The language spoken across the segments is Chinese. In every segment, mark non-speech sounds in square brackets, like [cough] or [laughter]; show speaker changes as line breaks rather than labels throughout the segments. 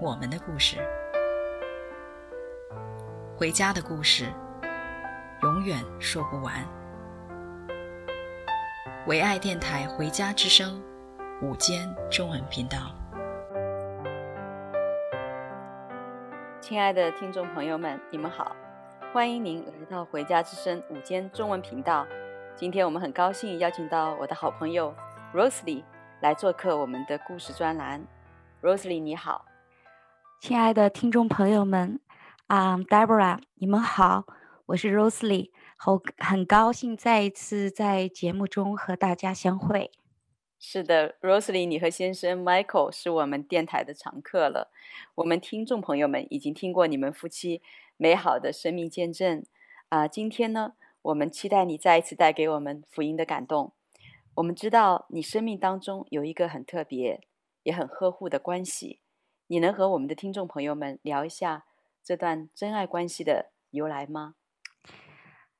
我们的故事，回家的故事，永远说不完。唯爱电台《回家之声》午间中文频道，
亲爱的听众朋友们，你们好，欢迎您来到《回家之声》午间中文频道。今天我们很高兴邀请到我的好朋友。Rosely 来做客我们的故事专栏。Rosely 你好，
亲爱的听众朋友们，啊、um,，Deborah，你们好，我是 Rosely，很很高兴再一次在节目中和大家相会。
是的，Rosely，你和先生 Michael 是我们电台的常客了。我们听众朋友们已经听过你们夫妻美好的生命见证啊，今天呢，我们期待你再一次带给我们福音的感动。我们知道你生命当中有一个很特别、也很呵护的关系，你能和我们的听众朋友们聊一下这段真爱关系的由来吗？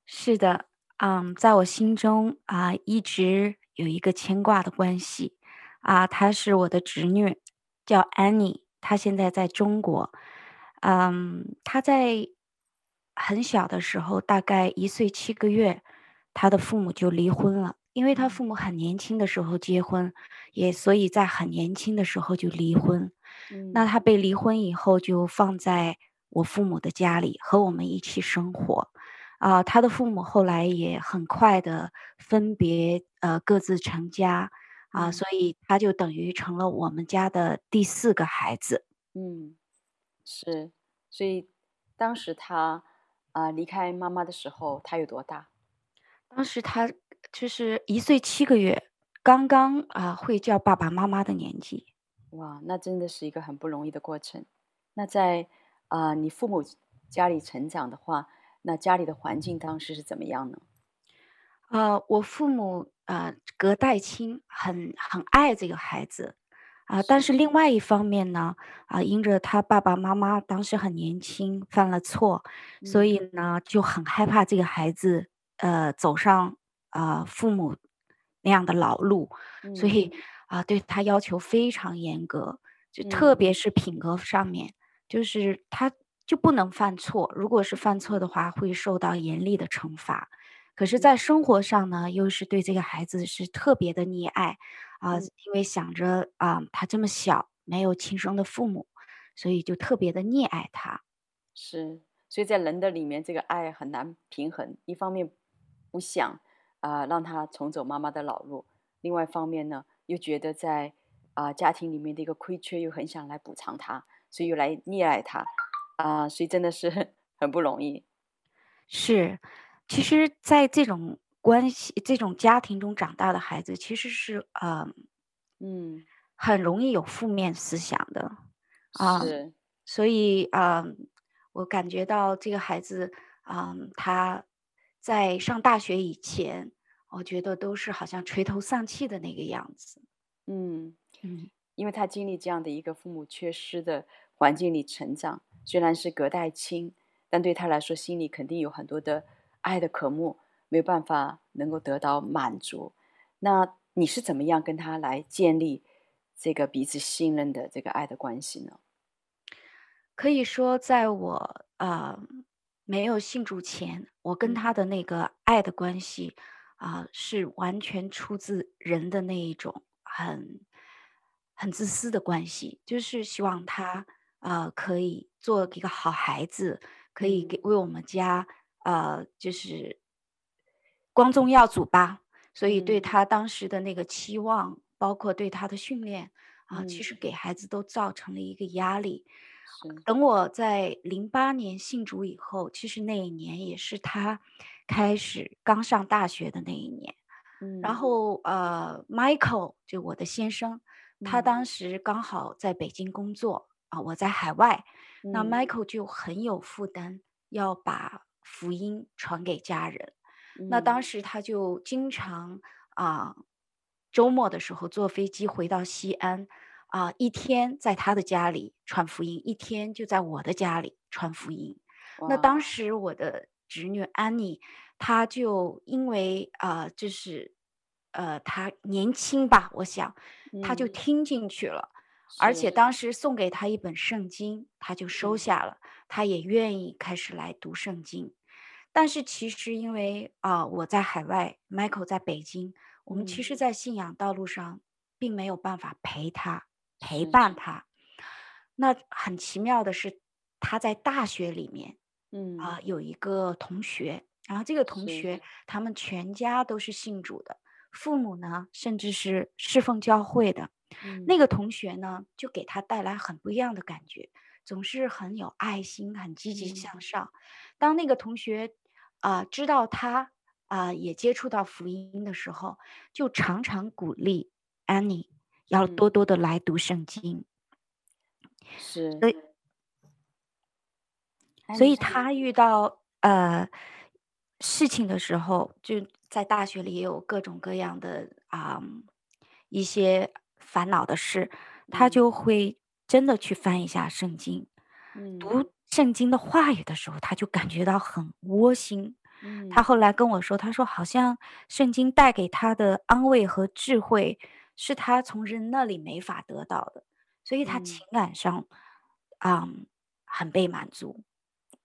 是的，嗯，在我心中啊、一直有一个牵挂的关系啊、她是我的侄女，叫 Annie，她现在在中国，嗯，她在很小的时候，大概一岁七个月，她的父母就离婚了。因为他父母很年轻的时候结婚，也所以在很年轻的时候就离婚。嗯，那他被离婚以后就放在我父母的家里和我们一起生活。啊，他的父母后来也很快的分别，呃，各自成家。啊，所以他就等于成了我们家的第四个孩子。
嗯，是，所以当时他啊离开妈妈的时候，他有多大？
当时他。就是一岁七个月，刚刚啊、呃、会叫爸爸妈妈的年纪。
哇，那真的是一个很不容易的过程。那在啊、呃、你父母家里成长的话，那家里的环境当时是怎么样呢？
呃，我父母啊、呃、隔代亲，很很爱这个孩子啊、呃，但是另外一方面呢啊、呃，因着他爸爸妈妈当时很年轻，犯了错，嗯、所以呢就很害怕这个孩子呃走上。啊、呃，父母那样的老路，嗯、所以啊、呃，对他要求非常严格，就特别是品格上面，嗯、就是他就不能犯错，如果是犯错的话，会受到严厉的惩罚。可是，在生活上呢，又是对这个孩子是特别的溺爱啊、呃，因为想着啊、呃，他这么小，没有亲生的父母，所以就特别的溺爱他。
是，所以在人的里面，这个爱很难平衡，一方面不想。啊、呃，让他重走妈妈的老路。另外一方面呢，又觉得在啊、呃、家庭里面的一个亏缺，又很想来补偿他，所以又来溺爱他。啊、呃，所以真的是 [laughs] 很不容易。
是，其实，在这种关系、这种家庭中长大的孩子，其实是啊，嗯，嗯很容易有负面思想的。啊，是。所以啊、呃，我感觉到这个孩子啊、呃，他。在上大学以前，我觉得都是好像垂头丧气的那个样子。
嗯嗯，因为他经历这样的一个父母缺失的环境里成长，虽然是隔代亲，但对他来说，心里肯定有很多的爱的渴慕，没有办法能够得到满足。那你是怎么样跟他来建立这个彼此信任的这个爱的关系呢？
可以说，在我啊。呃没有信主前，我跟他的那个爱的关系啊、呃，是完全出自人的那一种很很自私的关系，就是希望他啊、呃、可以做一个好孩子，可以给为我们家呃就是光宗耀祖吧。所以对他当时的那个期望，包括对他的训练啊、呃，其实给孩子都造成了一个压力。等我在零八年信主以后，其实那一年也是他开始刚上大学的那一年。嗯，然后呃，Michael 就我的先生，他当时刚好在北京工作啊，我在海外，
嗯、
那 Michael 就很有负担，要把福音传给家人。
嗯、
那当时他就经常啊，周末的时候坐飞机回到西安，啊，一天在他的家里传福音，一天就在我的家里传福音。那当时我的侄女安妮，她就因为啊，就是呃，她年轻吧，我想，她就听进去了。嗯而且当时送给她一本圣经，她就收下了，她也愿意开始来读圣经。但是其实因为啊、呃，我在海外，Michael 在北京，我们其实，在信仰道路上并没有办法陪他、陪伴他。那很奇妙的是，他在大学里面，嗯啊、呃，有一个同学，然后这个同学他们全家都是信主的，父母呢，甚至是侍奉教会的。嗯、那个同学呢，就给他带来很不一样的感觉，总是很有爱心，很积极向上。嗯、当那个同学啊、呃、知道他啊、呃、也接触到福音的时候，就常常鼓励安妮要多多的来读圣经。
是，
所以，所以他遇到呃事情的时候，就在大学里也有各种各样的啊、呃、一些。烦恼的事，他就会真的去翻一下圣经，嗯、读圣经的话语的时候，他就感觉到很窝心。嗯、他后来跟我说，他说好像圣经带给他的安慰和智慧，是他从人那里没法得到的，所以他情感上，嗯，嗯，很被满足。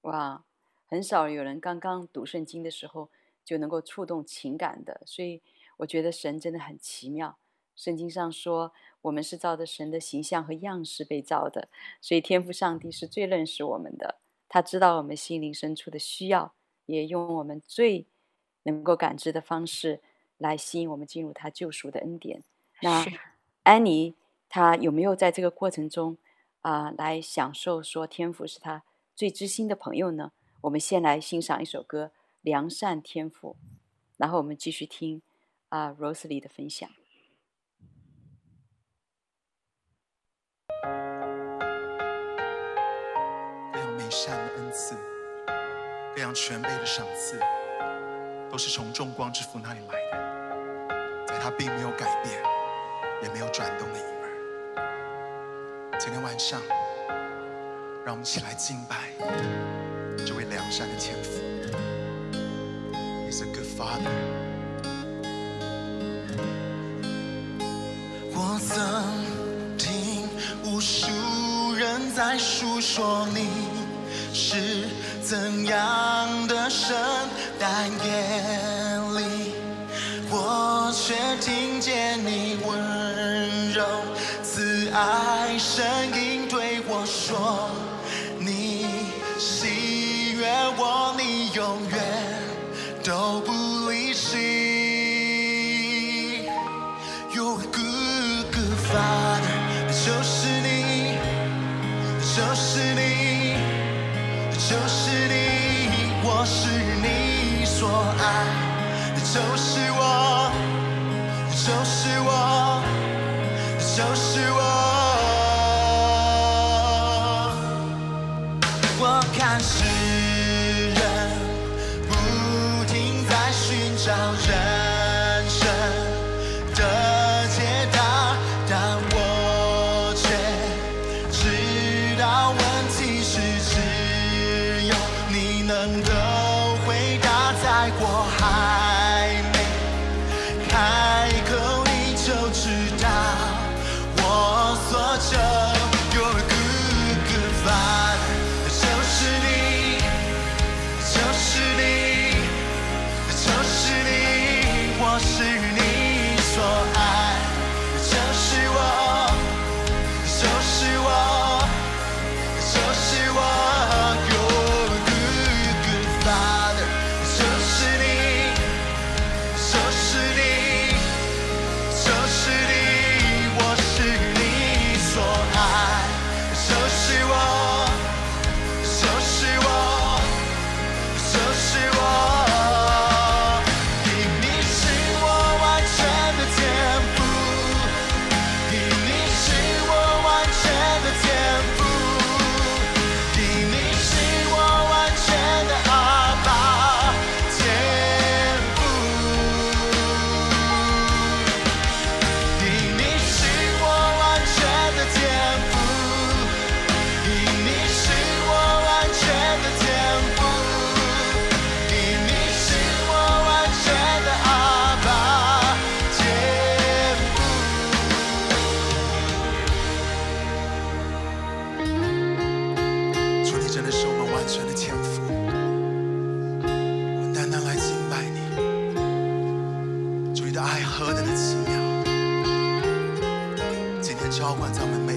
哇，很少有人刚刚读圣经的时候就能够触动情感的，所以我觉得神真的很奇妙。圣经上说，我们是照着神的形象和样式被造的，所以天赋上帝是最认识我们的。他知道我们心灵深处的需要，也用我们最能够感知的方式来吸引我们进入他救赎的恩典。那安妮，她有没有在这个过程中啊、呃，来享受说天赋是她最知心的朋友呢？我们先来欣赏一首歌《良善天赋》，然后我们继续听啊、呃、Rosely 的分享。
善的恩赐，各样全备的赏赐，都是从众光之父那里来的，在他并没有改变，也没有转动的影儿。今天晚上，让我们一起来敬拜这位良善的天父。He's a good father。我曾听无数人在述说你。是怎样的神，但夜里我却听见你爱声音对我说：你喜悦我，你永远都不离弃。You're a good, good father，就是你，就是你。就是你，我是你所爱，就是我，就是我，就是我。我看世人不停在寻找人。爱喝的那几秒，今天浇灌咱们。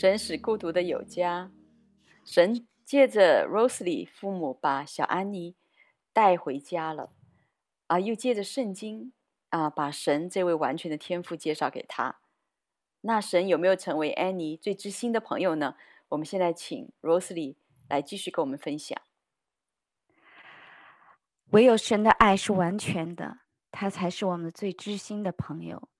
神使孤独的有家，神借着 Rosely 父母把小安妮带回家了，啊，又借着圣经啊，把神这位完全的天父介绍给他。那神有没有成为安妮最知心的朋友呢？我们现在请 Rosely 来继续跟我们分享。
唯有神的爱是完全的，他才是我们最知心的朋友。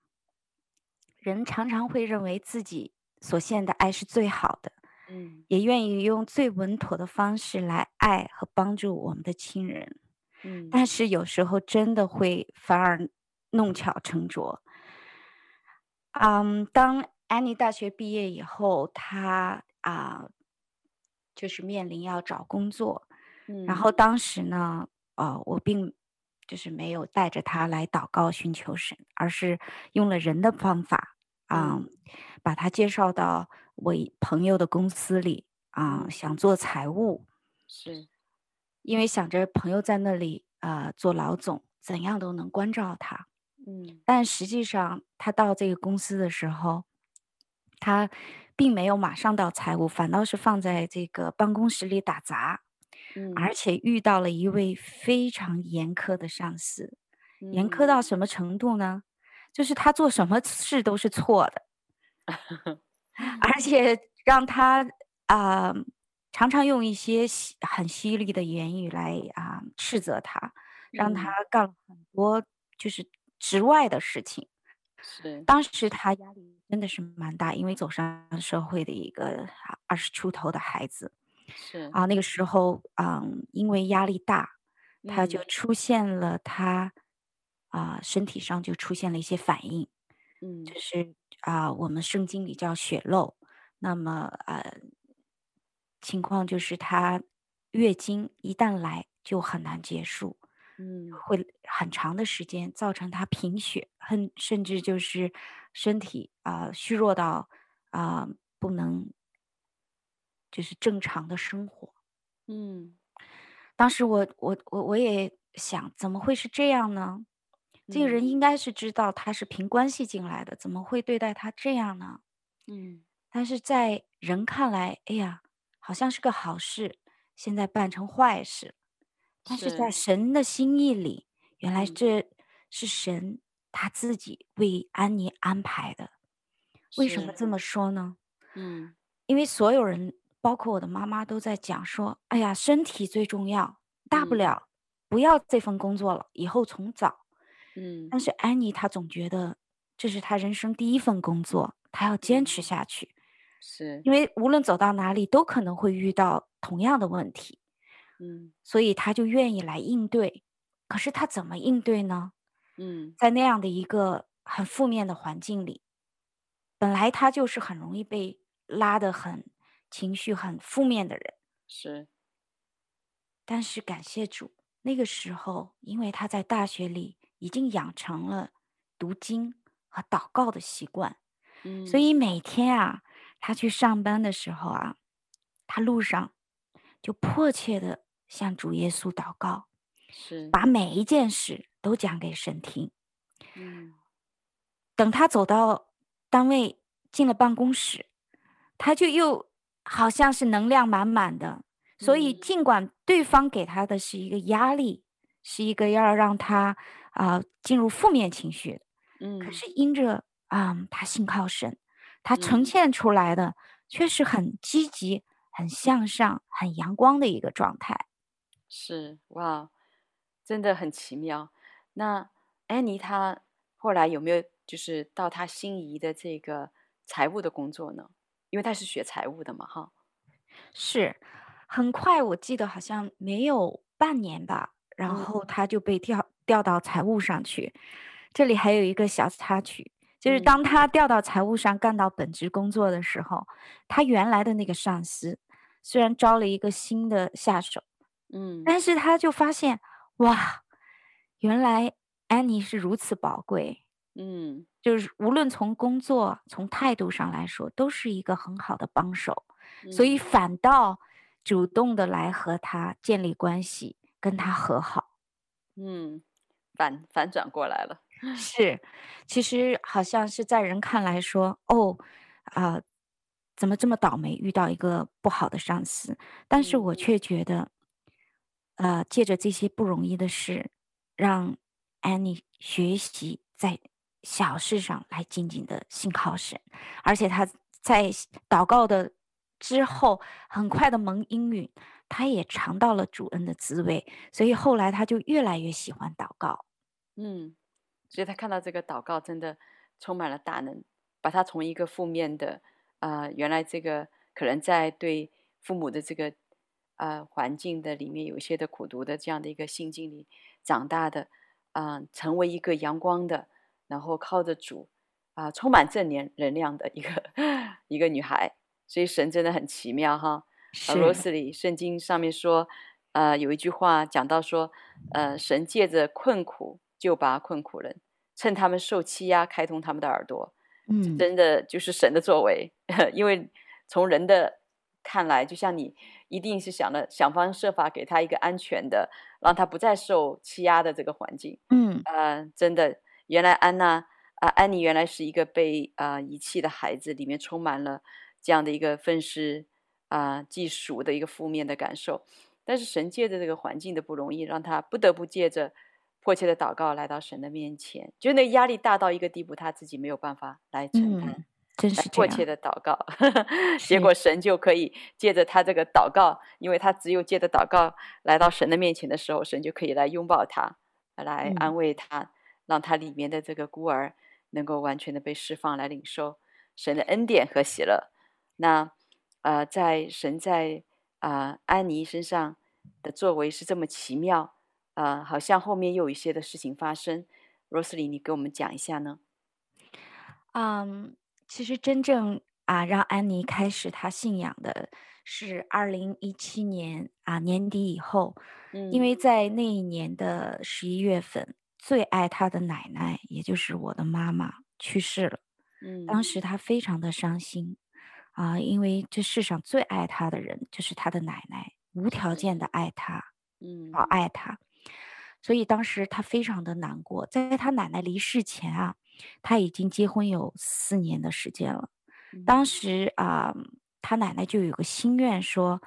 人常常会认为自己。所献的爱是最好的，
嗯，
也愿意用最稳妥的方式来爱和帮助我们的亲人，
嗯，
但是有时候真的会反而弄巧成拙。嗯，当安妮大学毕业以后，她啊，就是面临要找工作，
嗯，
然后当时呢，呃，我并就是没有带着她来祷告寻求神，而是用了人的方法。啊、嗯，把他介绍到我朋友的公司里啊、嗯，想做财务，
是，
因为想着朋友在那里啊、呃、做老总，怎样都能关照他。
嗯，
但实际上他到这个公司的时候，他并没有马上到财务，反倒是放在这个办公室里打杂，
嗯，
而。且遇到了一位非常严苛的上司，
嗯、
严苛到什么程度呢？就是他做什么事都是错的，[laughs] 而且让他啊、呃、常常用一些很犀利的言语来啊、呃、斥责他，让他干了很多就是职外的事情。
是，
当时他压力真的是蛮大，因为走上社会的一个二十出头的孩子，
是
啊，那个时候嗯、呃，因为压力大，他就出现了他。啊、呃，身体上就出现了一些反应，
嗯，
就是啊、呃，我们圣经里叫血漏。那么呃，情况就是她月经一旦来就很难结束，
嗯，
会很长的时间造成她贫血，很甚至就是身体啊、呃、虚弱到啊、呃、不能就是正常的生活。
嗯，
当时我我我我也想，怎么会是这样呢？这个人应该是知道他是凭关系进来的，怎么会对待他这样呢？
嗯，
但是在人看来，哎呀，好像是个好事，现在办成坏事。但是在神的心意里，原来这是神他自己为安妮安排的。为什么这么说呢？
嗯，
因为所有人。包括我的妈妈都在讲说：“哎呀，身体最重要，大不了不要这份工作了，以后重找。”
嗯，
但是安妮她总觉得这是她人生第一份工作，她要坚持下去。
是，
因为无论走到哪里都可能会遇到同样的问题。
嗯，
所以她就愿意来应对。可是她怎么应对呢？
嗯，
在那样的一个很负面的环境里，本来她就是很容易被拉得很。情绪很负面的人
是，
但是感谢主，那个时候，因为他在大学里已经养成了读经和祷告的习惯，
嗯，
所以每天啊，他去上班的时候啊，他路上就迫切的向主耶稣祷告，
是，
把每一件事都讲给神听。
嗯，
等他走到单位，进了办公室，他就又。好像是能量满满的，所以尽管对方给他的是一个压力，嗯、是一个要让他啊、呃、进入负面情绪，
嗯，
可是因着啊、呃、他信靠神，他呈现出来的却是很积极、很向上、很阳光的一个状态。
是哇，真的很奇妙。那安妮她后来有没有就是到她心仪的这个财务的工作呢？因为她是学财务的嘛，哈，
是很快，我记得好像没有半年吧，然后她就被调调到财务上去。这里还有一个小插曲，就是当他调到财务上干到本职工作的时候，他原来的那个上司虽然招了一个新的下手，
嗯，
但是他就发现，哇，原来安妮是如此宝贵，
嗯。
就是无论从工作从态度上来说，都是一个很好的帮手，
嗯、
所以反倒主动的来和他建立关系，跟他和好。
嗯，反反转过来了。[laughs]
是，其实好像是在人看来说，哦，啊、呃，怎么这么倒霉，遇到一个不好的上司？但是我却觉得，嗯、呃，借着这些不容易的事，让安妮学习在。小事上来紧紧的信靠神，而且他在祷告的之后，很快的蒙应允，他也尝到了主恩的滋味，所以后来他就越来越喜欢祷告。
嗯，所以他看到这个祷告真的充满了大能，把他从一个负面的啊、呃，原来这个可能在对父母的这个啊、呃、环境的里面有一些的苦读的这样的一个心境里长大的啊、呃，成为一个阳光的。然后靠着主，啊、呃，充满正能能量的一个 [laughs] 一个女孩，所以神真的很奇妙哈。是。罗斯里圣经上面说，呃，有一句话讲到说，呃，神借着困苦救拔困苦人，趁他们受欺压，开通他们的耳朵。嗯，真的就是神的作为，[laughs] 因为从人的看来，就像你一定是想了想方设法给他一个安全的，让他不再受欺压的这个环境。嗯，呃，真的。原来安娜啊，安妮原来是一个被啊、呃、遗弃的孩子，里面充满了这样的一个愤世啊嫉俗的一个负面的感受。但是神借着这个环境的不容易，让他不得不借着迫切的祷告来到神的面前，就那压力大到一个地步，他自己没有办法来承担，
嗯、真是
迫切的祷告，[laughs] 结果神就可以借着他这个祷告，因为他只有借着祷告来到神的面前的时候，神就可以来拥抱他，来安慰他。嗯让他里面的这个孤儿能够完全的被释放，来领受神的恩典和喜乐。那呃，在神在啊、呃、安妮身上的作为是这么奇妙啊、呃，好像后面又有一些的事情发生。罗斯里，你给我们讲一下呢？
嗯，其实真正啊，让安妮开始她信仰的是二零一七年啊年底以后，嗯，因为在那一年的十一月份，最爱她的奶奶，也就是我的妈妈去世了，嗯，当时她非常的伤心啊，因为这世上最爱她的人就是她的奶奶，无条件的爱她，嗯，好爱她。所以当时他非常的难过，在他奶奶离世前啊，他已经结婚有四年的时间了。当时啊，他奶奶就有个心愿，说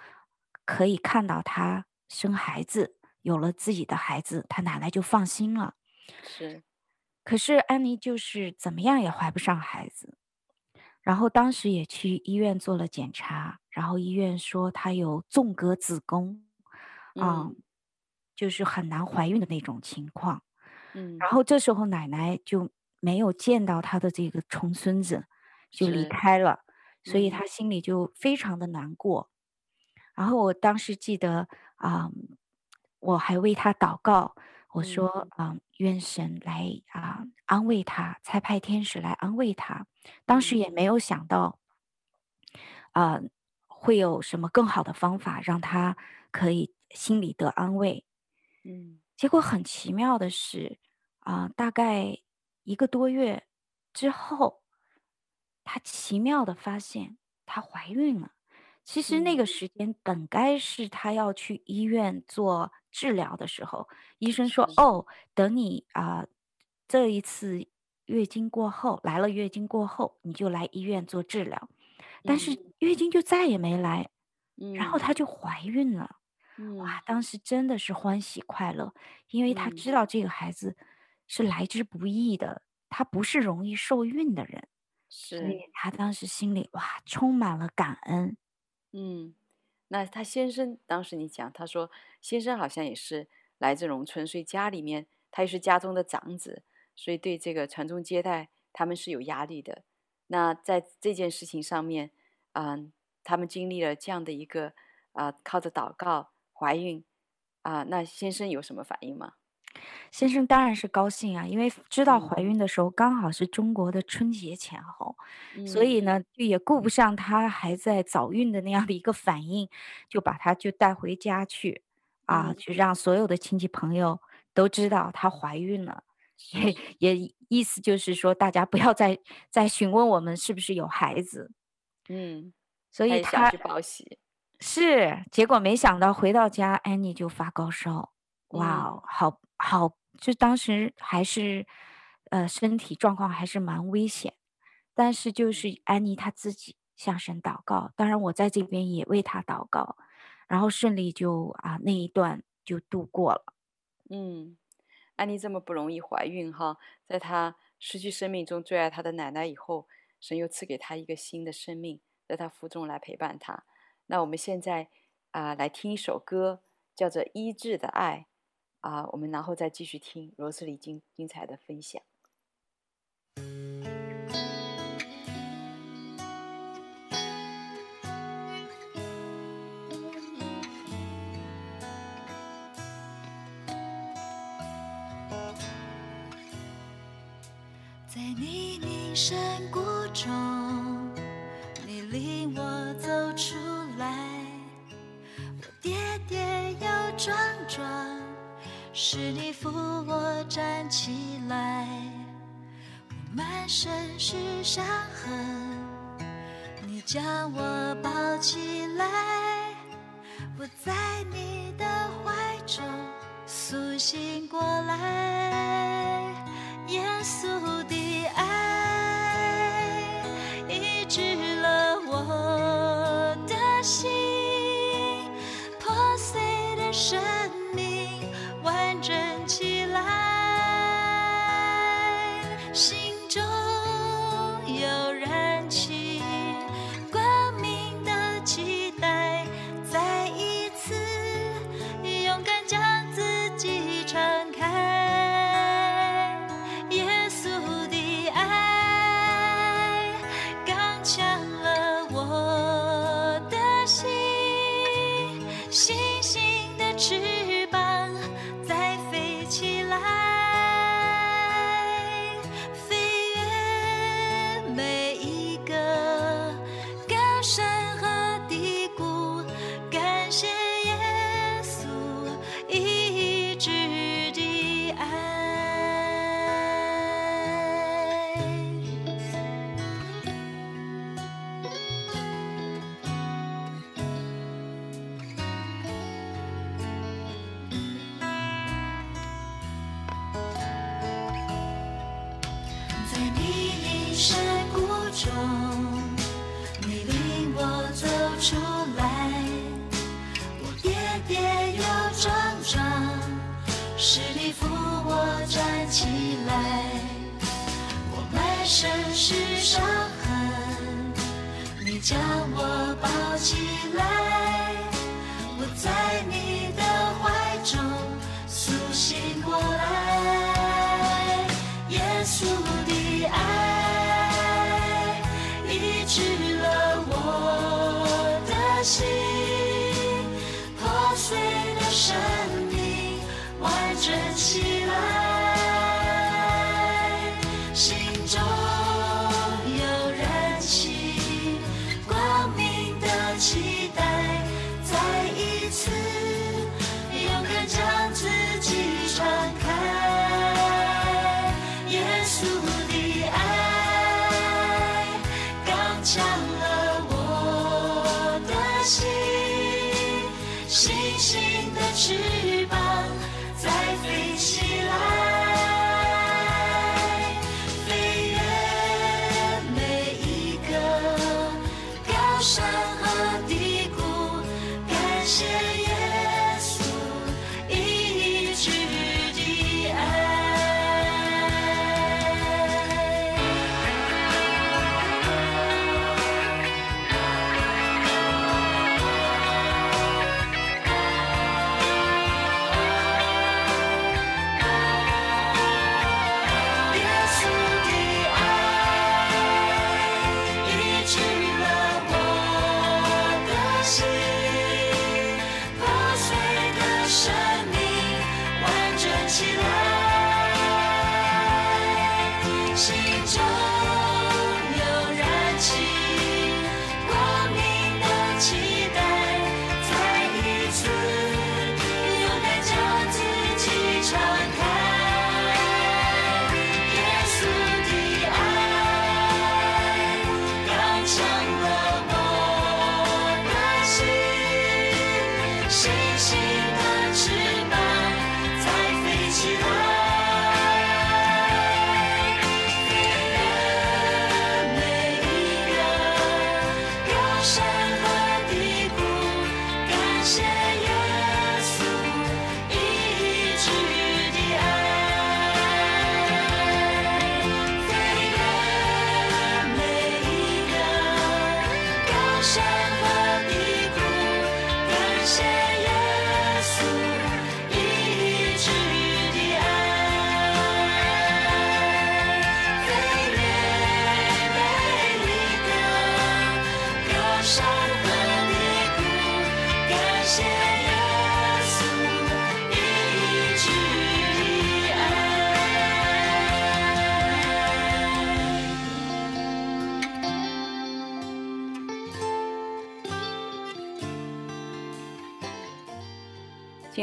可以看到他生孩子，有了自己的孩子，他奶奶就放心了。
是，
可是安妮就是怎么样也怀不上孩子，然后当时也去医院做了检查，然后医院说她有纵隔子宫，啊、嗯。就是很难怀孕的那种情况，嗯，然后这时候奶奶就没有见到她的这个重孙子，就离开了，所以她心里就非常的难过。然后我当时记得啊、嗯，我还为她祷告，我说啊，愿、嗯、神来啊安慰她，差派天使来安慰她。当时也没有想到啊会有什么更好的方法让她可以心里得安慰。嗯，结果很奇妙的是，啊、呃，大概一个多月之后，她奇妙的发现她怀孕了。其实那个时间本该是她要去医院做治疗的时候，医生说：“哦，等你啊、呃，这一次月经过后来了，月经过后你就来医院做治疗。”但是月经就再也没来，然后她就怀孕了。哇，当时真的是欢喜快乐，因为他知道这个孩子是来之不易的，他不是容易受孕的人，所以他当时心里哇充满了感恩。
嗯，那他先生当时你讲，他说先生好像也是来自农村，所以家里面他也是家中的长子，所以对这个传宗接代他们是有压力的。那在这件事情上面，嗯，他们经历了这样的一个啊、呃，靠着祷告。怀孕啊，那先生有什么反应吗？
先生当然是高兴啊，因为知道怀孕的时候刚好是中国的春节前后，嗯、所以呢，就也顾不上他还在早孕的那样的一个反应，就把他就带回家去啊，嗯、就让所有的亲戚朋友都知道她怀孕了，也也意思就是说大家不要再再询问我们是不是有孩子，
嗯，
所以他
去报喜。
是，结果没想到回到家，安妮就发高烧。哇、wow, 嗯，好好，就当时还是，呃，身体状况还是蛮危险。但是就是安妮她自己向神祷告，当然我在这边也为她祷告，然后顺利就啊那一段就度过了。
嗯，安妮这么不容易怀孕哈，在她失去生命中最爱她的奶奶以后，神又赐给她一个新的生命，在她腹中来陪伴她。那我们现在啊、来听一首歌，叫做《医治的爱》啊、我们然后再继续听罗斯里精精彩的分享。
she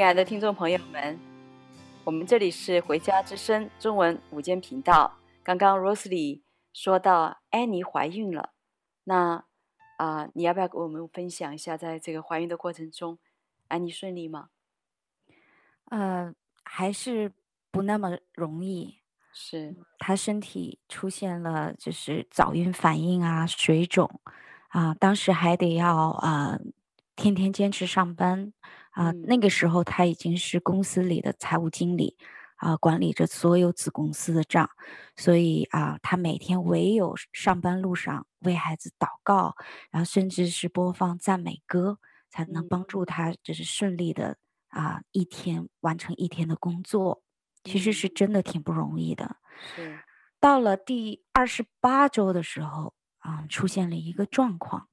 亲爱的
听众朋友们，我们这里是回家之声中文午间频道。刚刚 Rosely 说到安妮怀孕了，那啊、呃，你要不要跟我们分享一下，在这个怀孕的过程中，安妮顺利吗？
呃，还是不那么容易。
是，
她身体出现了就是早孕反应啊，水肿啊、呃，当时还得要啊、呃，天天坚持上班。啊、呃，那个时候他已经是公司里的财务经理，啊、呃，管理着所有子公司的账，所以啊、呃，他每天唯有上班路上为孩子祷告，然后甚至是播放赞美歌，才能帮助他就是顺利的啊、呃、一天完成一天的工作。其实是真的挺不容易的。
是，
到了第二十八周的时候啊、呃，出现了一个状况。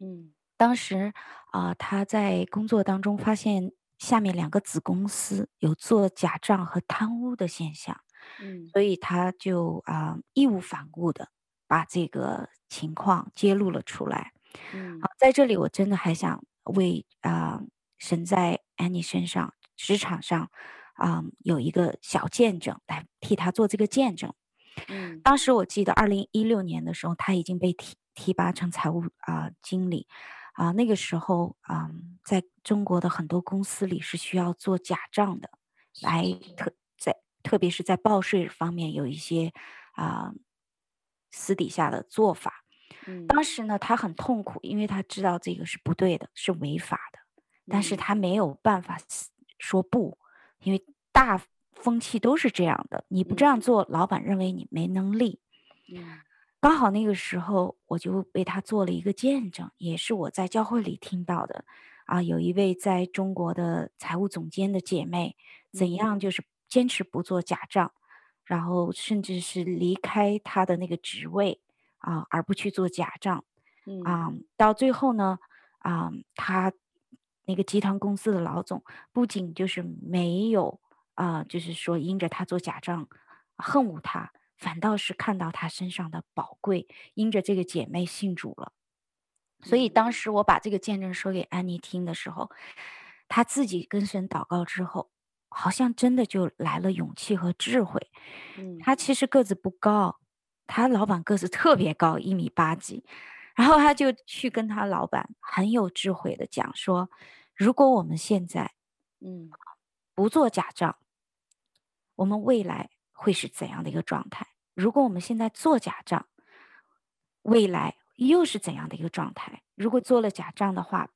嗯。
当时啊、呃，他在工作当中发现下面两个子公司有做假账和贪污的现象，
嗯，
所以他就啊、呃、义无反顾的把这个情况揭露了出来。
嗯，
好，在这里我真的还想为啊、呃、神在安妮身上职场上啊、呃、有一个小见证来替他做这个见证。
嗯，
当时我记得二零一六年的时候，他已经被提提拔成财务啊、呃、经理。啊，那个时候啊，在中国的很多公司里是需要做假账的，来特。在特别是在报税方面有一些啊私底下的做法。
嗯，
当时呢，他很痛苦，因为他知道这个是不对的，是违法的，但是他没有办法说不，因为大风气都是这样的，你不这样做，老板认为你没能力。
嗯，
刚好那个时候，我就为他做了一个见证，也是我在教会里听到的。啊，有一位在中国的财务总监的姐妹，怎样就是坚持不做假账，然后甚至是离开她的那个职位啊，而不去做假账。
嗯
啊，到最后呢，啊，他那个集团公司的老总不仅就是没有啊，就是说因着他做假账恨恶他，反倒是看到他身上的宝贵，因着这个姐妹信主了。所以当时我把这个见证说给安妮听的时候，她自己跟神祷告之后，好像真的就来了勇气和智慧。
嗯，
她其实个子不高，她老板个子特别高，一米八几，然后她就去跟她老板很有智慧的讲说，如果我们现在，
嗯，
不做假账，我们未来会是怎样的一个状态？如果我们现在做假账，未来。又是怎样的一个状态？如果做了假账的话，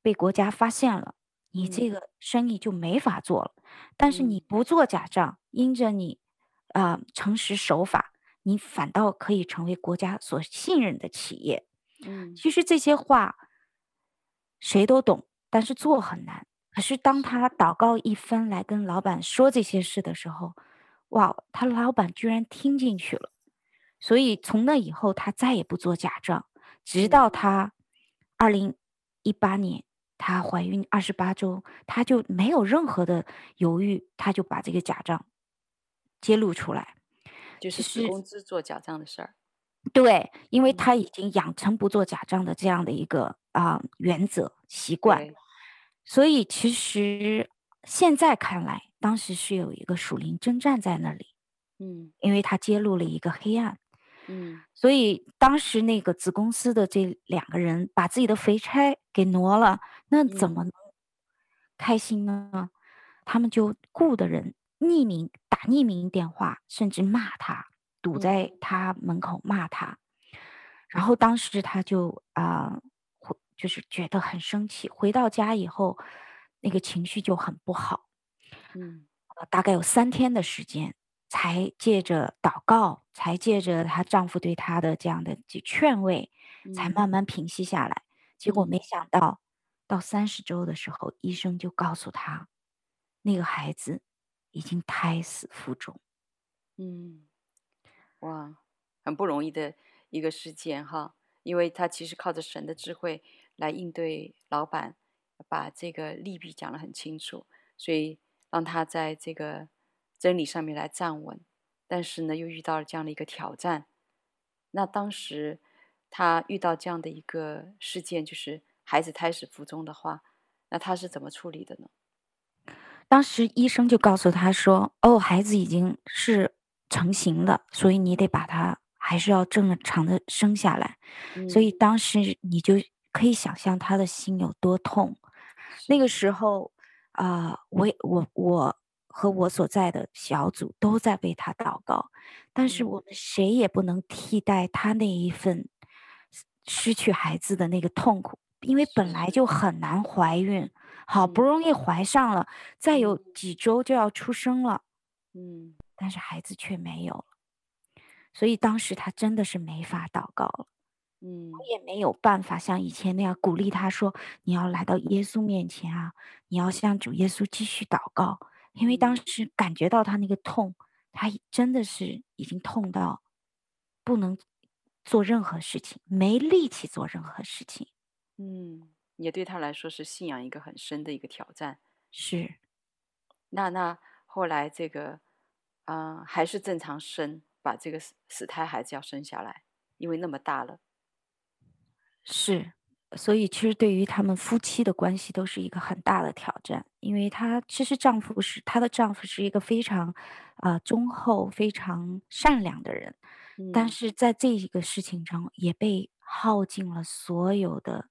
被国家发现了，你这个生意就没法做了。但是你不做假账，因着你啊、呃、诚实守法，你反倒可以成为国家所信任的企业。
嗯，
其实这些话谁都懂，但是做很难。可是当他祷告一分来跟老板说这些事的时候，哇，他老板居然听进去了。所以从那以后，他再也不做假账，直到他二零一八年，她怀孕二十八周，他就没有任何的犹豫，他就把这个假账揭露出来，
就是子公司做假账的事儿。
对，因为他已经养成不做假账的这样的一个啊、呃、原则习惯，所以其实现在看来，当时是有一个属灵征战在那里，
嗯，
因为他揭露了一个黑暗。
嗯，
所以当时那个子公司的这两个人把自己的肥差给挪了，那怎么能开心呢？嗯、他们就雇的人匿名打匿名电话，甚至骂他，堵在他门口骂他。嗯、然后当时他就啊、呃，就是觉得很生气。回到家以后，那个情绪就很不好。
嗯，
大概有三天的时间。才借着祷告，才借着她丈夫对她的这样的劝慰，才慢慢平息下来。结果没想到，到三十周的时候，医生就告诉她，那个孩子已经胎死腹中。
嗯，哇，很不容易的一个事件哈，因为她其实靠着神的智慧来应对老板，把这个利弊讲得很清楚，所以让他在这个。真理上面来站稳，但是呢，又遇到了这样的一个挑战。那当时他遇到这样的一个事件，就是孩子胎死腹中的话，那他是怎么处理的呢？
当时医生就告诉他说：“哦，孩子已经是成型了，所以你得把他还是要正常的生下来。嗯”所以当时你就可以想象他的心有多痛。那个时候啊、呃，我我我。和我所在的小组都在为他祷告，但是我们谁也不能替代他那一份失去孩子的那个痛苦，因为本。来就很难怀孕，好不容易怀上了，再有几周就要出生了，
嗯，
但是孩子却没有了，所以当时他真的是没法祷告了，
嗯，
我也没有办法像以前那样鼓励他说：“你要来到耶稣面前啊，你要向主耶稣继续祷告。”因为当时感觉到他那个痛，他真的是已经痛到不能做任何事情，没力气做任何事情。
嗯，也对他来说是信仰一个很深的一个挑战。
是。
那那后来这个，嗯、呃，还是正常生，把这个死死胎孩子要生下来，因为那么大了。
是。所以，其实对于他们夫妻的关系都是一个很大的挑战，因为她其实丈夫是她的丈夫是一个非常，啊、呃、忠厚、非常善良的人，
嗯、
但是在这一个事情中也被耗尽了所有的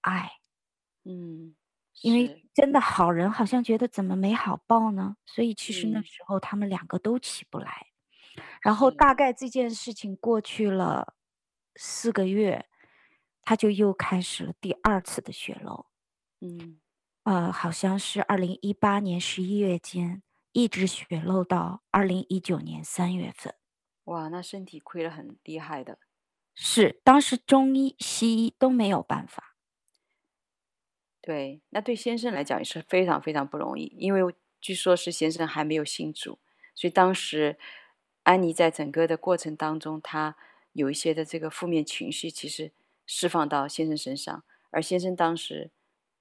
爱，
嗯，
因为真的好人好像觉得怎么没好报呢？所以其实那时候他们两个都起不来，然后大概这件事情过去了四个月，他就又开始了第二次的血漏。
嗯，
呃，好像是二零一八年十一月间，一直血漏到二零一九年三月份。
哇，那身体亏了很厉害的。
是，当时中医、西医都没有办法。
对，那对先生来讲也是非常非常不容易，因为据说是先生还没有信主，所以当时安妮在整个的过程当中，她有一些的这个负面情绪，其实释放到先生身上，而先生当时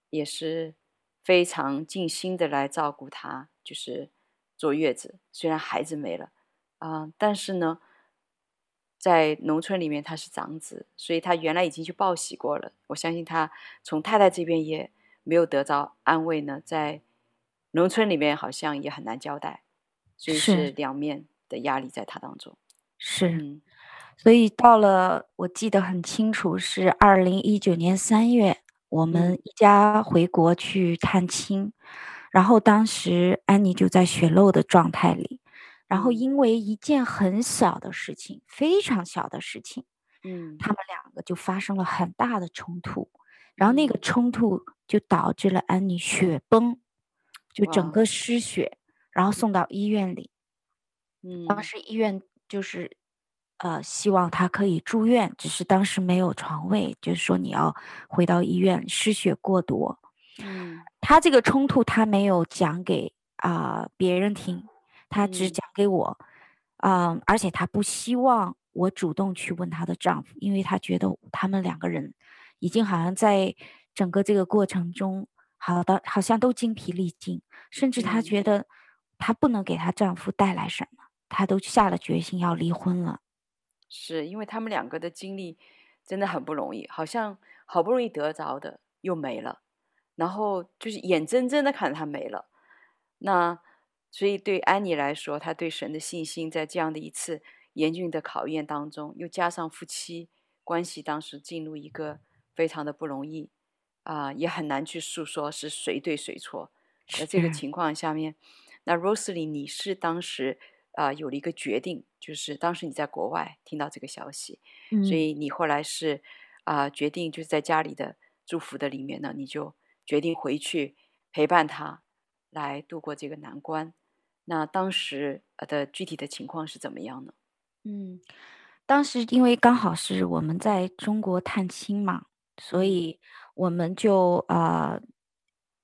也是非常尽心的来照顾她，就是坐月子，虽然孩子没了啊、呃，但是呢。在农村里面，他是长子，所以他原来已经去报喜过了。我相信他从太太这边也没有得到安慰呢，在农村里面好像也很难交代，所以是两面的压力在他当中。
是，
嗯，
所以到了我记得很清楚，是二零一九年三月，我们一家回国去探亲，嗯，然后当时安妮就在血漏的状态里。然后因为一件很小的事情，非常小的事情，
嗯，
他们两个就发生了很大的冲突，然后那个冲突就导致了安妮血崩，就整个失血，然后送到医院里。
嗯，
当时医院就是，呃，希望她可以住院，只是当时没有床位，就是说你要回到医院，失血过多。
嗯，
她这个冲突她没有讲给啊、呃、别人听。她只讲给我，嗯，嗯，而且她不希望我主动去问她的丈夫，因为她觉得他们两个人已经好像在整个这个过程中，好的好像都精疲力尽，甚至她觉得她不能给她丈夫带来什么，她都下了决心要离婚了。
是因为他们两个的经历真的很不容易，好像好不容易得着的又没了，然后就是眼睁睁的看着他没了，那。所以对安妮来说，她对神的信心在这样的一次严峻的考验当中，又加上夫妻关系当时进入一个非常的不容易啊、呃，也很难去诉说是谁对谁错。在这个情况下面，那 Rosely 你是当时啊、呃、有了一个决定，就是当时你在国外听到这个消息，
嗯、
所以你后来是啊、呃、决定就是在家里的祝福的里面呢，你就决定回去陪伴他来度过这个难关。那当时的具体的情况是怎么样呢？
嗯，当时因为刚好是我们在中国探亲嘛，所以我们就呃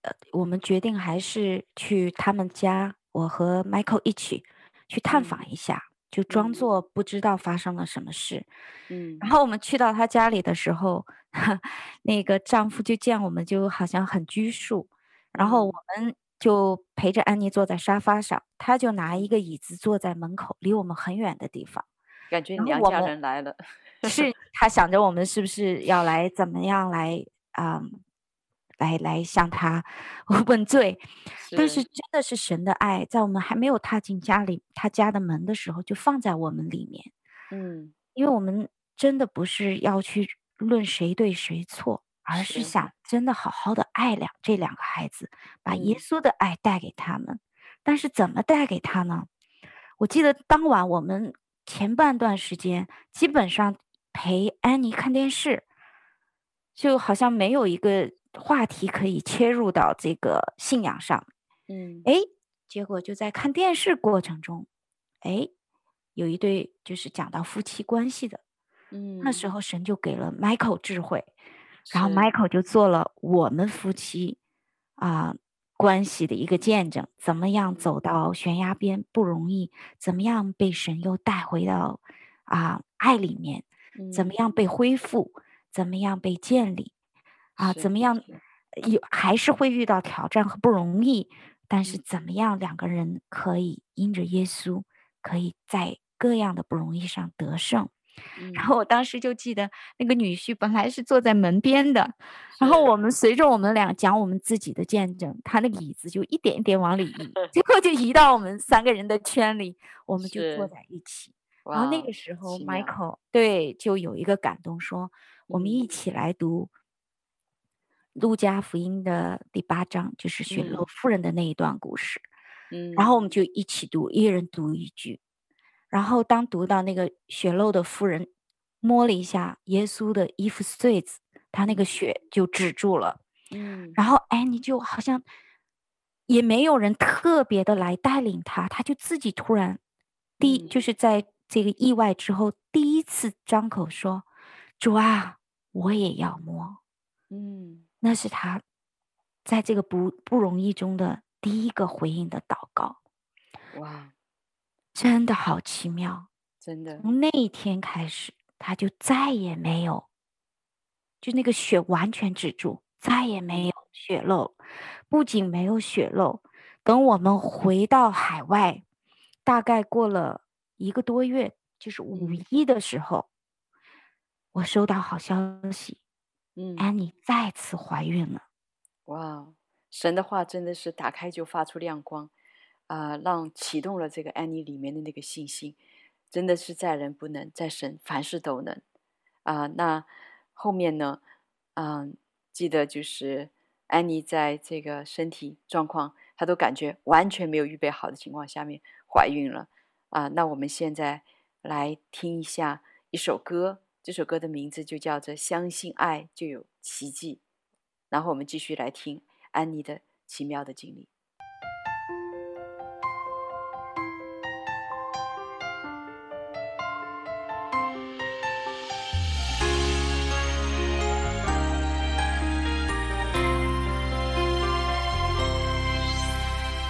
呃，我们决定还是去他们家，我和 Michael 一起去探访一下，嗯、就装作不知道发生了什么事。
嗯，
然后我们去到她家里的时候，[laughs] 那个丈夫就见我们就好像很拘束，然后我们。就陪着安妮坐在沙发上，他就拿一个椅子坐在门口，离我们很远的地方。
感觉娘家人来了，
是他想着我们是不是要来怎么样来啊、嗯，来来向他 [laughs] 问罪。但是真的是神的爱，在我们还没有踏进家里他家的门的时候，就放在我们里面。
嗯，
因为我们真的不是要去论谁对谁错。而是想真的好好的爱两这两个孩子，把耶稣的爱带给他们。嗯。但是怎么带给他呢？我记得当晚我们前半段时间基本上陪安妮看电视，就好像没有一个话题可以切入到这个信仰上。
嗯，
哎，结果就在看电视过程中，哎，有一对就是讲到夫妻关系的。
嗯，
那时候神就给了 Michael 智慧。然后 Michael 就做了我们夫妻啊、呃、关系的一个见证，怎么样走到悬崖边不容易，怎么样被神又带回到啊、呃、爱里面，怎么样被恢复，怎么样被建立，啊，怎么样有还是会遇到挑战和不容易，但是怎么样两个人可以因着耶稣，可以在各样的不容易上得胜。然后我当时就记得那个女婿本来是坐在门边的，然后我们随着我们俩讲我们自己的见证，他那个椅子就一点一点往里移，[laughs] 最后就移到我们三个人的圈里，我们就坐在一起。然后那个时候，Michael 对就有一个感动说，说我们一起来读路加福音的第八章，就是血漏妇人的那一段故事。
嗯，
然后我们就一起读，一人读一句。然后当读到那个血漏的妇人摸了一下耶稣的衣服穗子，他那个血就止住了。
嗯，
然后哎，你就好像也没有人特别的来带领他，他就自己突然第一、
嗯、
就是在这个意外之后第一次张口说：“主啊，我也要摸。”
嗯，
那是他在这个不不容易中的第一个回应的祷告。
哇，
真的好奇妙！
真的，
从那一天开始，他就再也没有，就那个血完全止住。再也没有血漏，不仅没有血漏，等我们回到海外，大概过了一个多月，就是五一的时候，嗯、我收到好消息，
嗯，
安妮再次怀孕了。
哇，神的话真的是打开就发出亮光，啊、呃，让启动了这个安妮里面的那个信心，真的是在人不能，在神凡事都能，啊、呃，那后面呢，嗯、呃。记得就是安妮在这个身体状况，她都感觉完全没有预备好的情况下面怀孕了啊！那我们现在来听一下一首歌，这首歌的名字就叫做《相信爱就有奇迹》，然后我们继续来听安妮的奇妙的经历。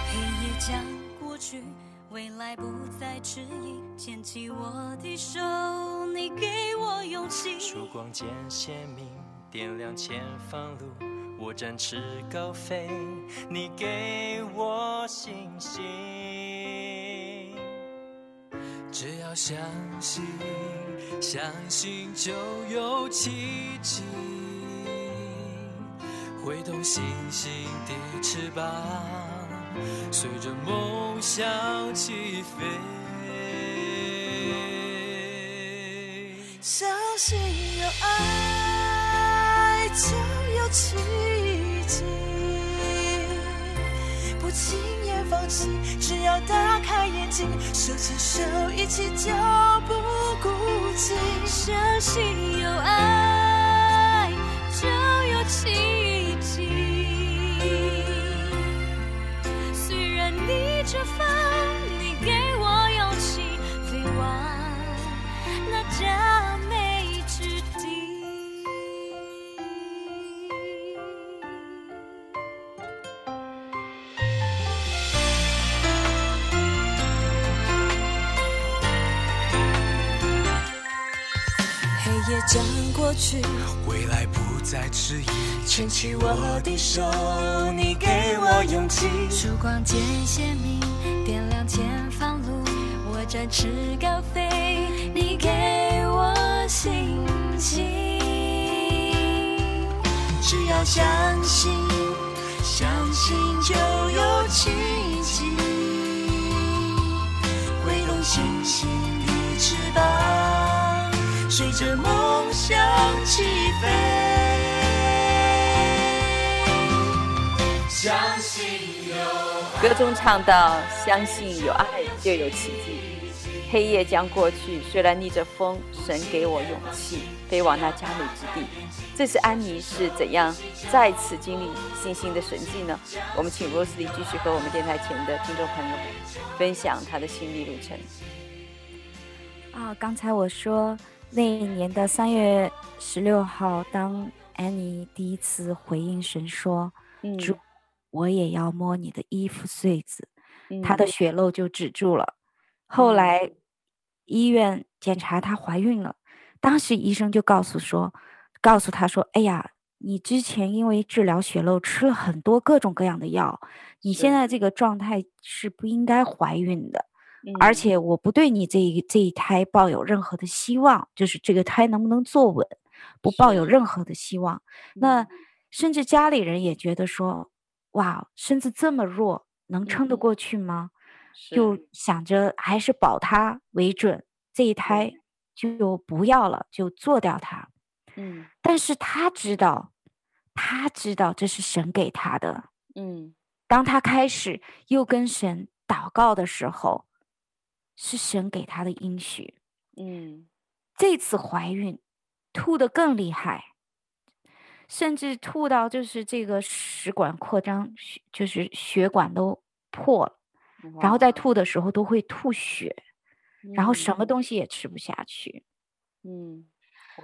黑夜将过去未来不再迟疑，牵起我的手，
曙光渐鲜明，点亮前方路，我展翅高飞，你给我信心。只要相信，相信就有奇迹，挥动星星的翅膀。随着梦想起飞，
相信有爱就有奇迹，不轻言放弃，只要打开眼睛，手牵手一起就不孤寂。相信有爱就有奇迹。虽然逆着风，你给我勇气，飞往那佳黑夜将过去，
未来不再迟疑，
牵起我的手，你给我勇气。曙光渐鲜明，点亮前方路，我展翅高飞，你给我信心。只要相信，相信就有奇迹，挥动星星的翅膀，随着梦想起飞。相信有爱，
歌中唱到：“相信有爱就有奇迹。黑夜将过去，虽然逆着风，神给我勇气，飞往那佳美之地。”这次安妮是怎样再次经历信心的神迹呢？我们请 Rosely 继续和我们电台前的听众朋友们分享她的心历路程。
啊，刚才我说那一年的三月十六号，当安妮第一次回应神说：“
嗯。”
我也要摸你的衣服穗子，
嗯、
她的血漏就止住了。后来医院检查她怀孕了，当时医生就告诉说，告诉她说：“哎呀，你之前因为治疗血漏吃了很多各种各样的药，你现在这个状态是不应该怀孕的，
嗯、
而且我不对你这一这一胎抱有任何的希望，就是这个胎能不能坐稳，不抱有任何的希望。那甚至家里人也觉得说。”哇，身子这么弱，能撑得过去吗？
嗯、
就想着还是保他为准，这一胎就不要了，就做掉他。
嗯，
但是他知道，他知道这是神给他的。
嗯，
当他开始又跟神祷告的时候，是神给他的应许。
嗯，
这次怀孕吐得更厉害，甚至吐到就是这个食管扩张，就是血管都破了，然后在吐的时候都会吐血，然后什么东西也吃不下去。
嗯，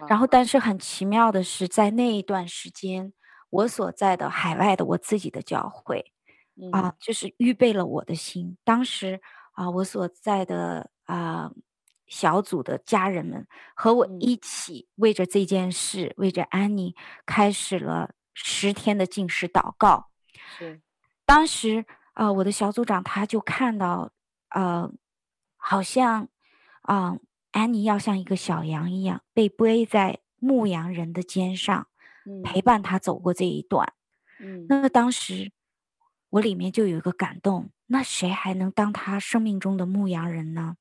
然后但是很奇妙的是，在那一段时间，我所在的海外的我自己的教会。啊，就是预备了我的心。当时啊，我所在的啊小组的家人们和我一起为着这件事，嗯、为着安妮，开始了十天的禁食祷告。
是，
当时啊，我的小组长他就看到，呃，好像啊，安妮要像一个小羊一样被背在牧羊人的肩上，
嗯、
陪伴他走过这一段。
嗯，
那当时。我里面就有一个感动，那谁还能当他生命中的牧羊人呢？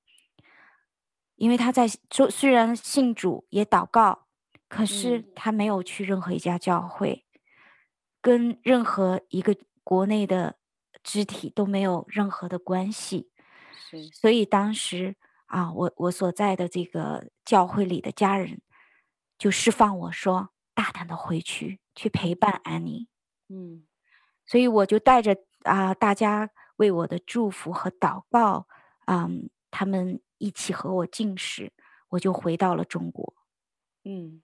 因为他在说，虽然信主也祷告，可是他没有去任何一家教会，嗯、跟任何一个国内的肢体都没有任何的关系。
是，
所以当时啊，我我所在的这个教会里的家人就释放我说，大胆的回去，去陪伴安妮。
嗯。
所以我就带着啊、呃，大家为我的祝福和祷告，嗯，他们一起和我进食，我就回到了中国。
嗯，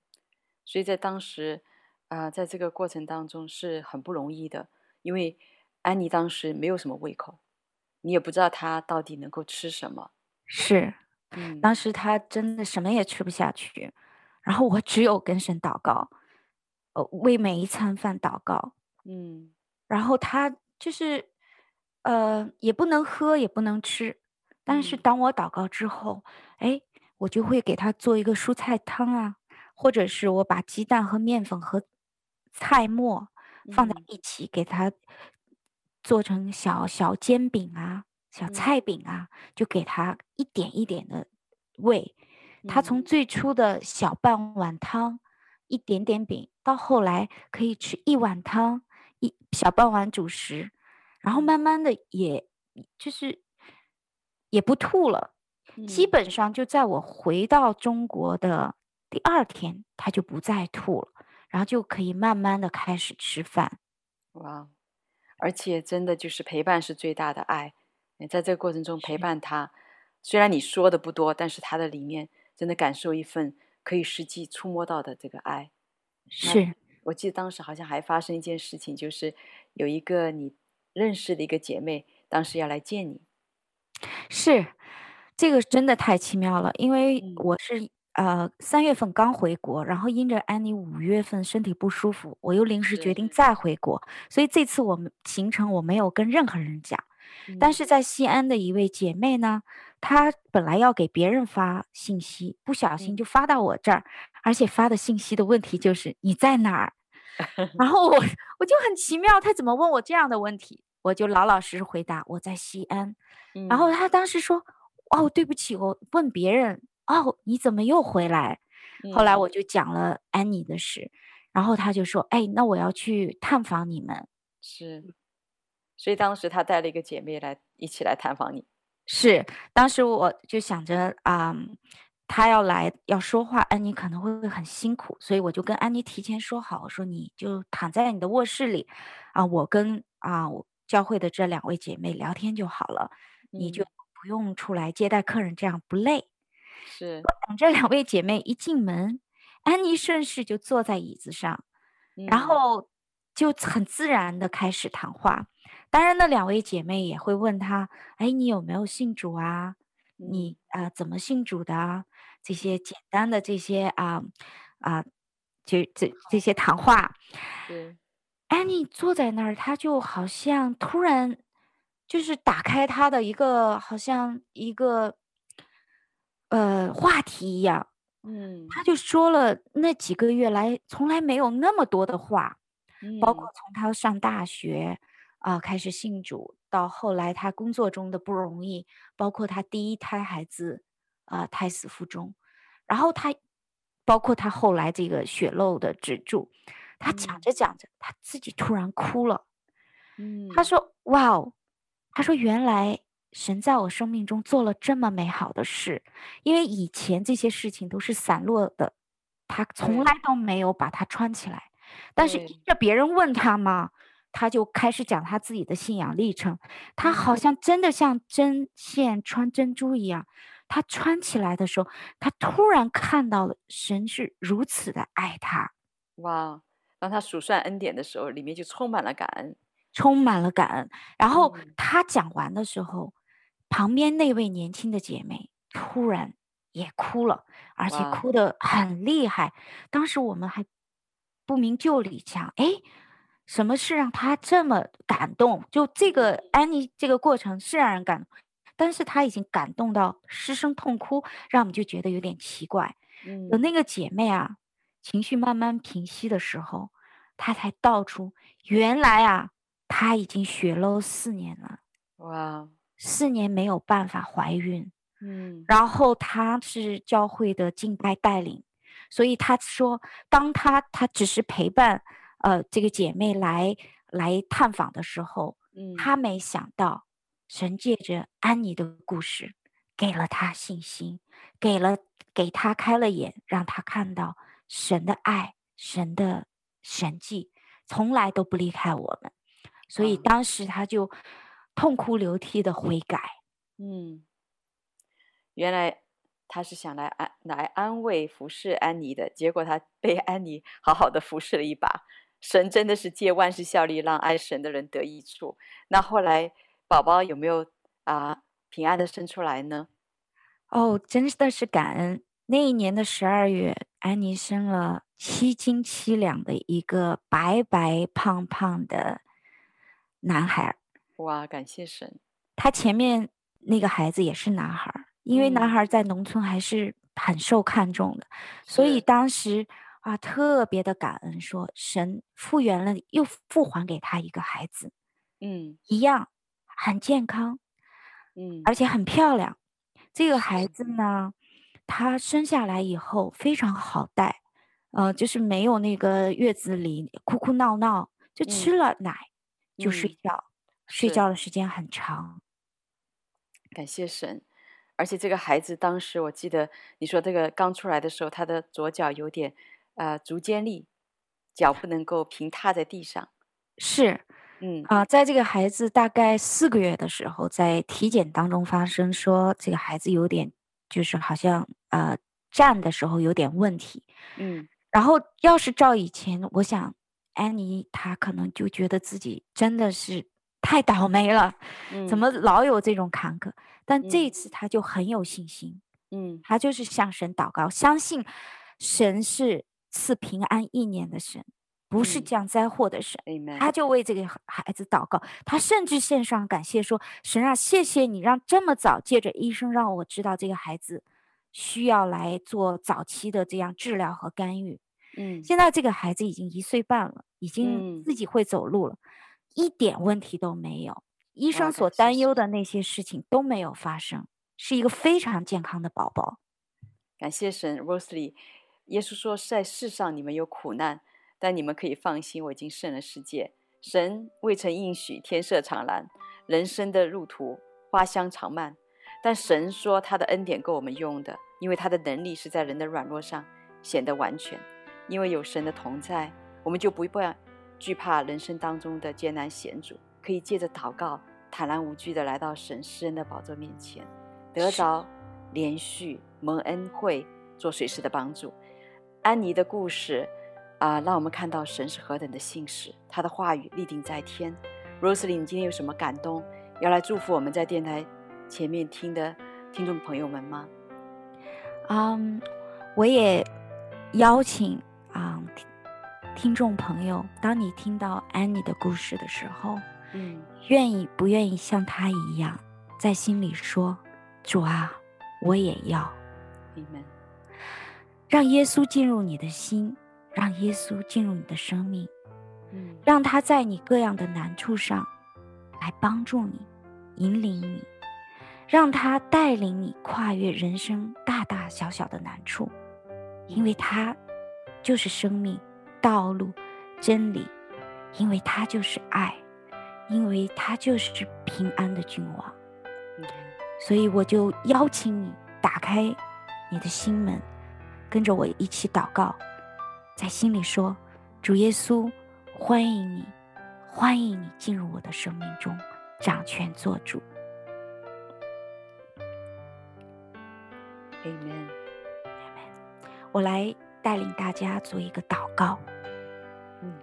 所以在当时啊、呃，在这个过程当中是很不容易的，因为安妮当时没有什么胃口，你也不知道她到底能够吃什么。
是，
嗯，
当时她真的什么也吃不下去，然后我只有跟神祷告，呃，为每一餐饭祷告。
嗯。
然后她就是，呃，也不能喝，也不能吃。但是当我祷告之后，哎，我就会给他做一个蔬菜汤啊，或者是我把鸡蛋和面粉和菜末放在一起，给他做成小小煎饼啊、小菜饼啊，就给他一点一点的喂。他从最初的小半碗汤、一点点饼，到后来可以吃一碗汤。一小半碗主食，然后慢慢的也，就是也不吐了，
嗯、
基本上就在我回到中国的第二天，他就不再吐了，然后就可以慢慢的开始吃饭。
哇，而且真的就是陪伴是最大的爱，你在这个过程中陪伴他，虽然你说的不多，但是他的里面真的感受一份可以实际触摸到的这个爱，
是。
我记得当时好像还发生一件事情，就是有一个你认识的一个姐妹，当时要来见你。
是，这个真的太奇妙了，因为我是呃三月份刚回国，然后因着安妮五月份身体不舒服，我又临时决定再回国，所以这次我们行程我没有跟任何人讲。但是在西安的一位姐妹呢，她本来要给别人发信息，不小心就发到我这儿，而且发的信息的问题就是你在哪儿？[laughs] 然后我我就很奇妙，他怎么问我这样的问题？我就老老实实回答我在西安。然后他当时说：“哦，对不起，我问别人。哦，你怎么又回来？”后来我就讲了安妮的事，然后他就说：“哎，那我要去探访你们。”
是。所以当时他带了一个姐妹来一起来探访你，
是当时我就想着啊，她、嗯、要来要说话，安妮可能会很辛苦，所以我就跟安妮提前说好，我说你就躺在你的卧室里，啊，我跟啊我教会的这两位姐妹聊天就好了，嗯、你就不用出来接待客人，这样不累。
是
等这两位姐妹一进门，安妮顺势就坐在椅子上，
嗯、
然后就很自然的开始谈话。当然，那两位姐妹也会问她：“哎，你有没有信主啊？你啊、呃，怎么信主的啊？这些简单的这些啊啊，就这这些谈话。”
对，
安妮坐在那儿，她就好像突然就是打开她的一个好像一个呃话题一样，
嗯，
她就说了那几个月来从来没有那么多的话，
嗯、
包括从她上大学。啊，开始信主，到后来他工作中的不容易，包括他第一胎孩子啊胎死腹中，然后他包括他后来这个血漏的止住，他讲着讲着，他自己突然哭了。
嗯，
他说：“哇哦，他说原来神在我生命中做了这么美好的事，因为以前这些事情都是散落的，他从来都没有把它穿起来。但是因着别人问他嘛，他就开始讲他自己的信仰历程。他好像真的像针线穿珍珠一样，他穿起来的时候，他突然看到了神是如此的爱他。
哇！当他数算恩典的时候，里面就充满了感恩。
充满了感恩。然后他讲完的时候，嗯、旁边那位年轻的姐妹突然也哭了，而且哭得很厉害。当时我们还不明就里，讲哎，什么事让他这么感动？就这个安妮这个过程是让人感动，但是她已经感动到失声痛哭，让我们就觉得有点奇怪。
嗯，
等那个姐妹啊，情绪慢慢平息的时候，她才道出原来啊。她已经血漏四年了，
哇，
四年没有办法怀孕，
嗯，
然后她是教会的敬拜带领，所以她说，当她她只是陪伴，呃，这个姐妹来来探访的时候，
嗯，
她没想到神借着安妮的故事，给了他信心，给了给他开了眼，让他看到神的爱，神的神迹，从来都不离开我们。所以当时他就痛哭流涕的悔改。
嗯，原来他是想来安来安慰服侍安妮的，结果他被安妮好好的服侍了一把。神真的是借万事效力，让爱神的人得益处。那后来宝宝有没有啊平安的生出来呢？
哦，真的是感恩。那一年的十二月，安妮生了七斤七两的一个白白胖胖的。男孩，
哇！感谢神，
他前面那个孩子也是男孩，因为男孩在农村还是很受看重的，嗯、所以当时啊特别的感恩说，说神复原了，又复还给他一个孩子，
嗯，
一样很健康，
嗯，
而且很漂亮。这个孩子呢，他生下来以后非常好带，呃，就是没有那个月子里哭哭闹闹，就吃了奶。嗯就睡觉，嗯、睡觉的时间很长。
感谢神，而且这个孩子当时我记得你说这个刚出来的时候，他的左脚有点呃足尖力，脚不能够平踏在地上。
是，
嗯
啊、呃，在这个孩子大概四个月的时候，在体检当中发生说这个孩子有点就是好像呃站的时候有点问题。
嗯，
然后要是照以前，我想。安妮她可能就觉得自己真的是太倒霉了，
嗯、
怎么老有这种坎坷？但这一次她就很有信心，
嗯，
她就是向神祷告，相信神是赐平安一年的神，不是降灾祸的神。她、嗯、就为这个孩子祷告，他甚至献上感谢说：“神啊，谢谢你让这么早借着医生让我知道这个孩子需要来做早期的这样治疗和干预。”
嗯，
现在这个孩子已经一岁半了，已经自己会走路了，嗯、一点问题都没有。医生所担忧的那些事情都没有发生，是一个非常健康的宝宝。
感谢神，Rosely。耶稣说，在世上你们有苦难，但你们可以放心，我已经胜了世界。神未曾应许天色常蓝，人生的路途花香长漫，但神说他的恩典够我们用的，因为他的能力是在人的软弱上显得完全。因为有神的同在，我们就不会惧怕人生当中的艰难险阻，可以借着祷告，坦然无惧地来到神施恩的宝座面前，得着连续蒙恩惠，做随时的帮助。安妮的故事啊、呃，让我们看到神是何等的信实，他的话语立定在天。Rosely，你今天有什么感动要来祝福我们在电台前面听的听众朋友们吗？
嗯，um, 我也邀请。啊，听听众朋友，当你听到安妮的故事的时候，
嗯，
愿意不愿意像她一样，在心里说：“主啊，我也要。”
Amen。
让耶稣进入你的心，让耶稣进入你的生命，
嗯，
让他在你各样的难处上来帮助你、引领你，让他带领你跨越人生大大小小的难处，因为他。就是生命、道路、真理，因为他就是爱，因为他就是平安的君王。所以我就邀请你打开你的心门，跟着我一起祷告，在心里说：“主耶稣，欢迎你，欢迎你进入我的生命中，掌权做主。”
Amen。
我来带领大家做一个祷告。
嗯，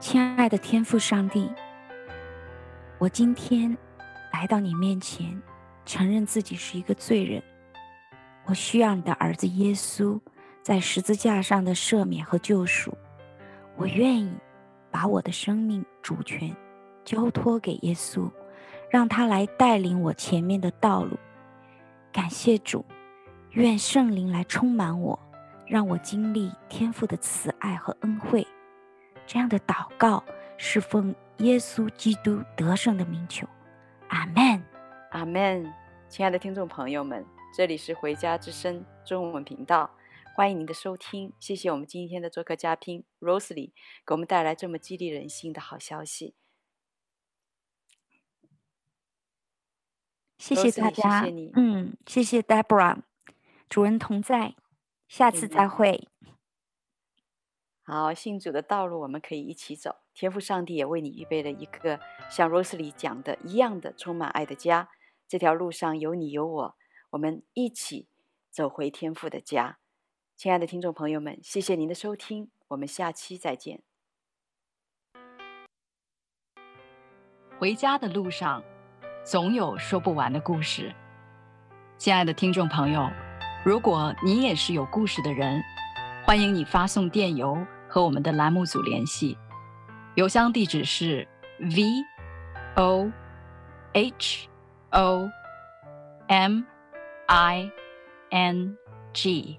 亲爱的天父上帝，我今天来到你面前，承认自己是一个罪人。我需要你的儿子耶稣在十字架上的赦免和救赎。我愿意把我的生命主权交托给耶稣，让他来带领我前面的道路。感谢主，愿圣灵来充满我，让我经历天父的慈爱和恩惠。这样的祷告是奉耶稣基督得胜的名求，阿门，
阿门。亲爱的听众朋友们，这里是回家之声中文频道，欢迎您的收听。谢谢我们今天的做客嘉宾 Rosely 给我们带来这么激励人心的好消息。
谢谢大家，谢谢你，嗯，谢谢 Deborah，主人同在，下次再会。
好，信主的道路我们可以一起走，天赋上帝也为你预备了一个像 Rosely 讲的一样的充满爱的家，这条路上有你有我，我们一起走回天父的家。亲爱的听众朋友们，谢谢您的收听，我们下期再见。
回家的路上。总有说不完的故事，亲爱的听众朋友，如果你也是有故事的人，欢迎你发送电邮和我们的栏目组联系，邮箱地址是 v o h o m i n g